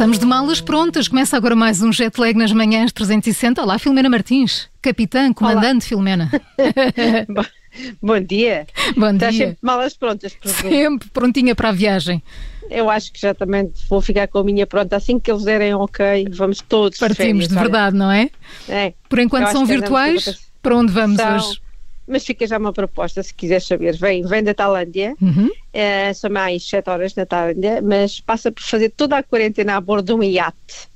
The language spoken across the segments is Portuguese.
Estamos de malas prontas. Começa agora mais um jet lag nas manhãs 360. Olá, Filomena Martins, capitã, comandante Olá. Filomena. Bom dia. Bom Estás dia. sempre malas prontas, Sempre prontinha para a viagem. Eu acho que já também vou ficar com a minha pronta. Assim que eles derem ok, vamos todos Partimos férias, de verdade, não é? É. Por enquanto são virtuais. Para onde vamos são, hoje? Mas fica já uma proposta, se quiseres saber. Vem, vem da Tailândia, uhum. é, são mais 7 horas na Tailândia, mas passa por fazer toda a quarentena a bordo de um iate.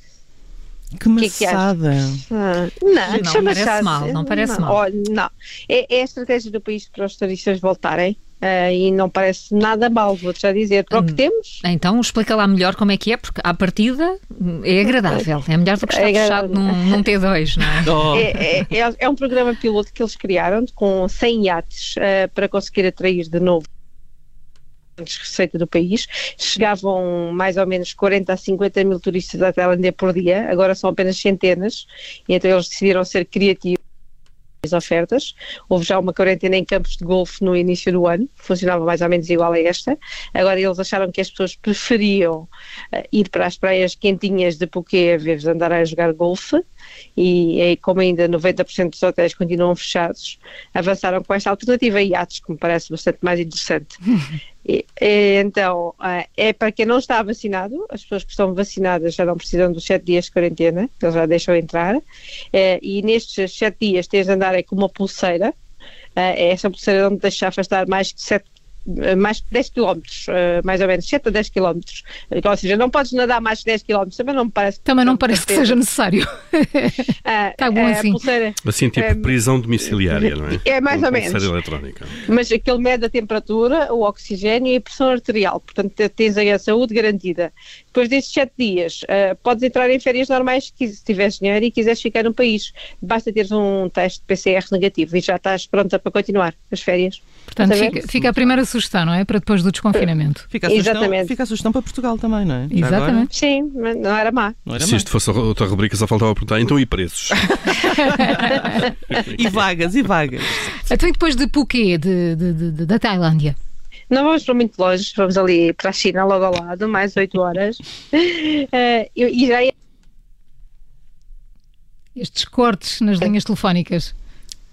Que maçada. Que ah, não, não parece mal, não parece não, mal. Olha, não. É, é, a estratégia do país para os turistas voltarem. Uh, e não parece nada mal, vou-te já dizer, para o que hum, temos. Então explica lá melhor como é que é, porque à partida é agradável, é melhor do que estar é fechado num, num, T2, não é? Oh. É, é, é? é, um programa piloto que eles criaram com 100 iates uh, para conseguir atrair de novo receita do país. Chegavam mais ou menos 40 a 50 mil turistas à Tailândia por dia, agora são apenas centenas, e então eles decidiram ser criativos ofertas. Houve já uma quarentena em campos de golfe no início do ano, funcionava mais ou menos igual a esta. Agora eles acharam que as pessoas preferiam uh, ir para as praias quentinhas de Phuket a vez de andar a jogar golfe e, e como ainda 90% dos hotéis continuam fechados, avançaram com esta alternativa e iates, que me parece bastante mais interessante. E, e, então, uh, é para quem não está vacinado, as pessoas que estão vacinadas já não precisam dos 7 dias de quarentena, eles já deixam entrar, uh, e nestes 7 dias tens de andar é com uma pulseira, uh, essa pulseira não te deixa afastar mais de 7 eh, mais de 10 km, mais ou menos 7 a 10 km. Ou seja, não podes nadar mais de 10 km, também não me parece. Também não parece que seja necessário. Está bom assim. Pulseira, assim, tipo é, prisão domiciliária, não é? É mais ou menos. Eletrónica. Mas aquele mede a temperatura, o oxigênio e a pressão arterial, portanto tens aí a saúde garantida. Depois destes 7 dias, uh, podes entrar em férias normais se tiveres dinheiro e quiseres ficar no país. Basta teres um teste de PCR negativo e já estás pronta para continuar as férias. Portanto, fica, fica, a primeira sugestão, não é? Para depois do desconfinamento. Fica a sugestão, Exatamente. Fica a sugestão para Portugal também, não é? Já Exatamente. Agora? Sim, mas não era má. Não era Se má. isto fosse outra rubrica, só faltava perguntar, então e preços? e vagas, e vagas. Então e depois de Phuket, de, de, de, da Tailândia? Não vamos para muito longe, vamos ali para a China, logo ao lado, mais 8 horas. Uh, e já estes cortes nas linhas telefónicas.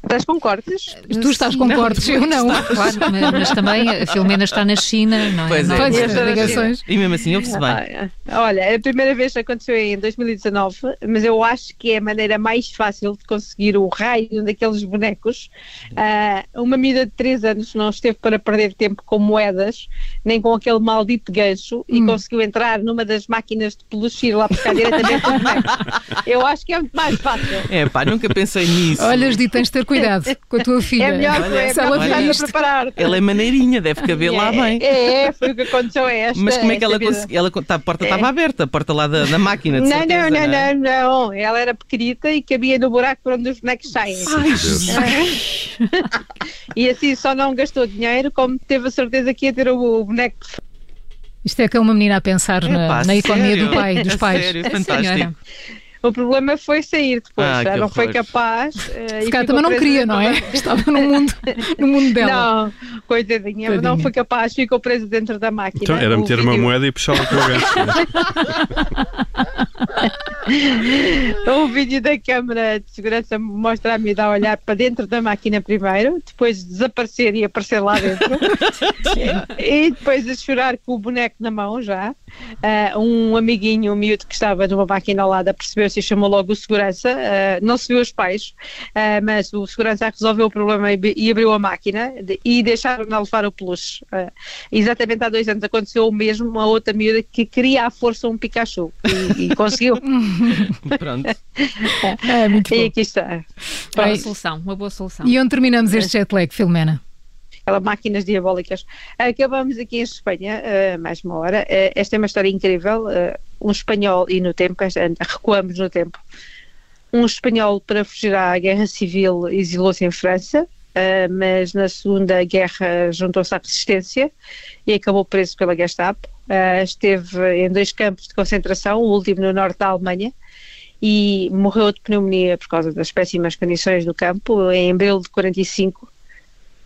Estás com cortes? Tu estás com não, cortes, eu não. Claro, mas também a Filomena está na China, não é? Pois é. Pois é. ligações. E mesmo assim ouve-se bem. Olha, a primeira vez aconteceu em 2019, mas eu acho que é a maneira mais fácil de conseguir o raio daqueles bonecos. Uh, uma miúda de 3 anos não esteve para perder tempo com moedas, nem com aquele maldito gancho, hum. e conseguiu entrar numa das máquinas de peluche lá buscar diretamente o boneco. Eu acho que é muito mais fácil. É pá, nunca pensei nisso. Olha, tens de ter cuidado com a tua filha. É melhor, olha, é melhor olha, preparar. Ela é maneirinha, deve caber é, lá bem. É, é, foi o que aconteceu a esta. Mas como é que ela conseguiu? Ela, tá, a porta estava é. aberta, a porta lá da, da máquina, de não, certeza, não, não, não, é? não, não, Ela era pequenita e cabia no buraco por onde os bonecos saem. Ai, e assim só não gastou dinheiro, como teve a certeza que ia ter o boneco isto é que é uma menina a pensar na, na economia do pai, dos pais. Sério, fantástico. O problema foi sair depois, ah, já não foi capaz. Uh, Se calhar também não queria, não é? Estava no mundo, no mundo dela. Não, coitadinha, Tadinha. não foi capaz, ficou preso dentro da máquina. Então era meter vídeo... uma moeda e puxá-la para o gancho. O vídeo da câmara de segurança mostra a miúda a olhar para dentro da máquina primeiro, depois desaparecer e aparecer lá dentro, e depois a chorar com o boneco na mão já. Uh, um amiguinho, um miúdo que estava numa máquina ao lado, percebeu se chamou logo o segurança, uh, não se viu os pais, uh, mas o segurança resolveu o problema e, e abriu a máquina de, e deixaram-na levar o peluche. Exatamente há dois anos aconteceu o mesmo, uma outra miúda que queria à força um Pikachu e, e conseguiu. Pronto. É, muito e aqui está. Uma boa solução, uma boa solução. E onde terminamos este jet lag, Filomena? aquelas máquinas diabólicas. Acabamos aqui em Espanha, uh, mais uma hora. Uh, esta é uma história incrível. Uh, um espanhol, e no tempo, recuamos no tempo. Um espanhol, para fugir à guerra civil, exilou-se em França, mas na Segunda Guerra juntou-se à resistência e acabou preso pela Gestapo. Esteve em dois campos de concentração, o último no norte da Alemanha, e morreu de pneumonia por causa das péssimas condições do campo em abril de 45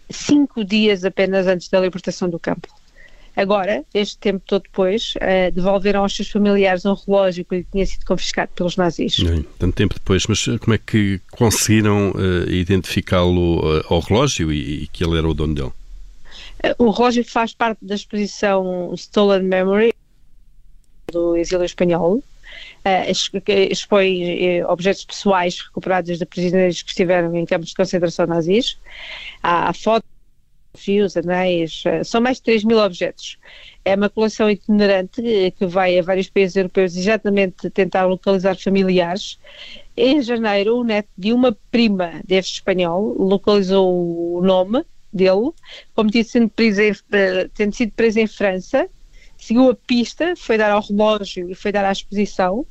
cinco dias apenas antes da libertação do campo. Agora, este tempo todo depois, uh, devolveram aos seus familiares um relógio que lhe tinha sido confiscado pelos nazis. Bem, tanto tempo depois, mas como é que conseguiram uh, identificá-lo uh, ao relógio e, e, que ele era o dono dele? O relógio faz parte da exposição Stolen Memory do exílio espanhol. expõe objetos pessoais recuperados de prisioneiros que estiveram em campos de concentração nazis. Há fotos fios, anéis, eh, são mais de 3 mil objetos. É uma coleção itinerante que vai a vários países europeus exatamente tentar localizar familiares. Em janeiro, o neto de uma prima deste espanhol localizou o nome dele, como tinha sido preso em, eh, tendo sido preso em França, seguiu a pista, foi dar ao relógio e foi dar à exposição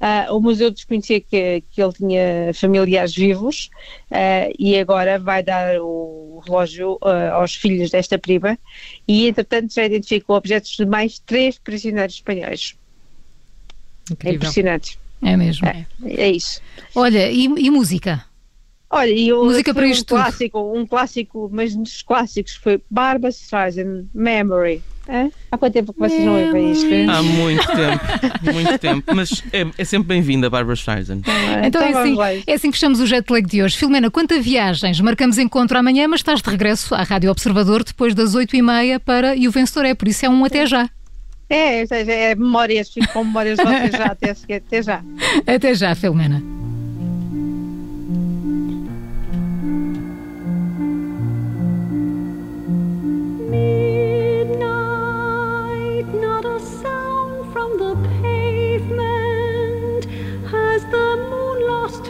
Uh, o museu desconhecia que, que ele tinha familiares vivos uh, e agora vai dar o relógio uh, aos filhos desta prima e entretanto já identificou objetos de mais três prisioneiros espanhóis. Incrível. É impressionante. É mesmo. É, é isso. Olha, e, e música? Olha, e eu, música para isto um clássico, um clássico, mas um dos clássicos foi Barbara Streisand, Memory. Há quanto tempo que vocês não ouvem isto? Há muito tempo, muito tempo. Mas é, é sempre bem-vinda a Barbara Streisand. É, então, então é, assim, é assim que fechamos o jet lag de hoje. Filomena, quanto a viagens? Marcamos encontro amanhã, mas estás de regresso à Rádio Observador depois das 8h30 para E o Vencedor é, por isso é um até já. É, é, é memórias, fico com memórias de vocês já, até, até já. Até já, Filomena.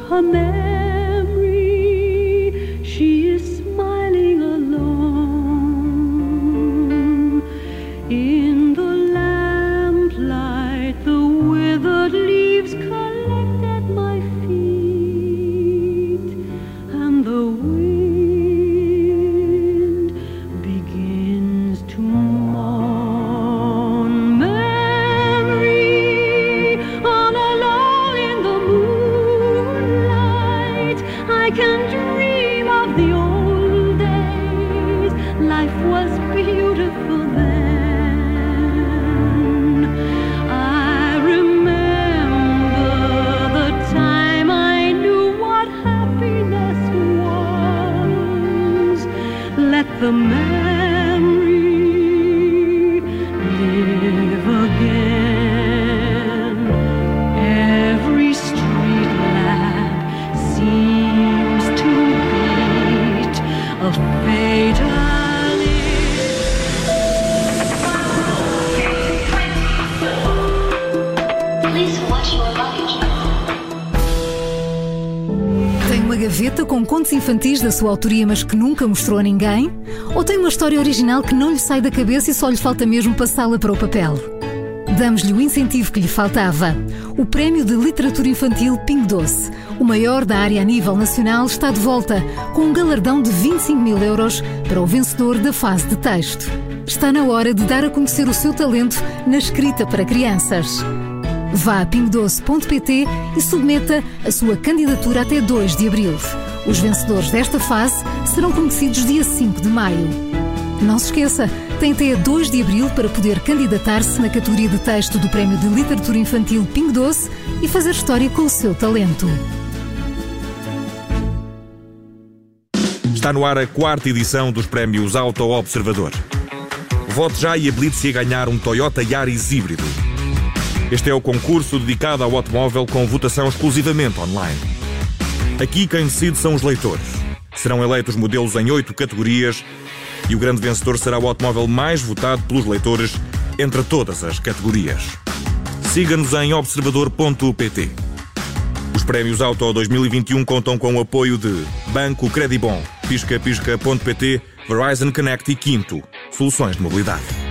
Her memory. She is smiling alone in the lamplight. The withered leaves collect at my feet, and the wind beautiful Tem uma gaveta com contos infantis da sua autoria, mas que nunca mostrou a ninguém? Ou tem uma história original que não lhe sai da cabeça e só lhe falta mesmo passá-la para o papel? Damos-lhe o incentivo que lhe faltava. O Prémio de Literatura Infantil Pingo Doce, o maior da área a nível nacional, está de volta com um galardão de 25 mil euros para o vencedor da fase de texto. Está na hora de dar a conhecer o seu talento na escrita para crianças. Vá a pingodoce.pt e submeta a sua candidatura até 2 de abril. Os vencedores desta fase serão conhecidos dia 5 de maio. Não se esqueça, tem até 2 de abril para poder candidatar-se na categoria de texto do Prémio de Literatura Infantil Pingo Doce e fazer história com o seu talento. Está no ar a quarta edição dos prémios Auto Observador. Vote já e habilite-se a ganhar um Toyota Yaris híbrido. Este é o concurso dedicado ao automóvel com votação exclusivamente online. Aqui quem decide são os leitores. Serão eleitos modelos em oito categorias e o grande vencedor será o automóvel mais votado pelos leitores entre todas as categorias. Siga-nos em observador.pt. Os prémios Auto 2021 contam com o apoio de Banco Credibon, piscapisca.pt, Verizon Connect e Quinto, soluções de mobilidade.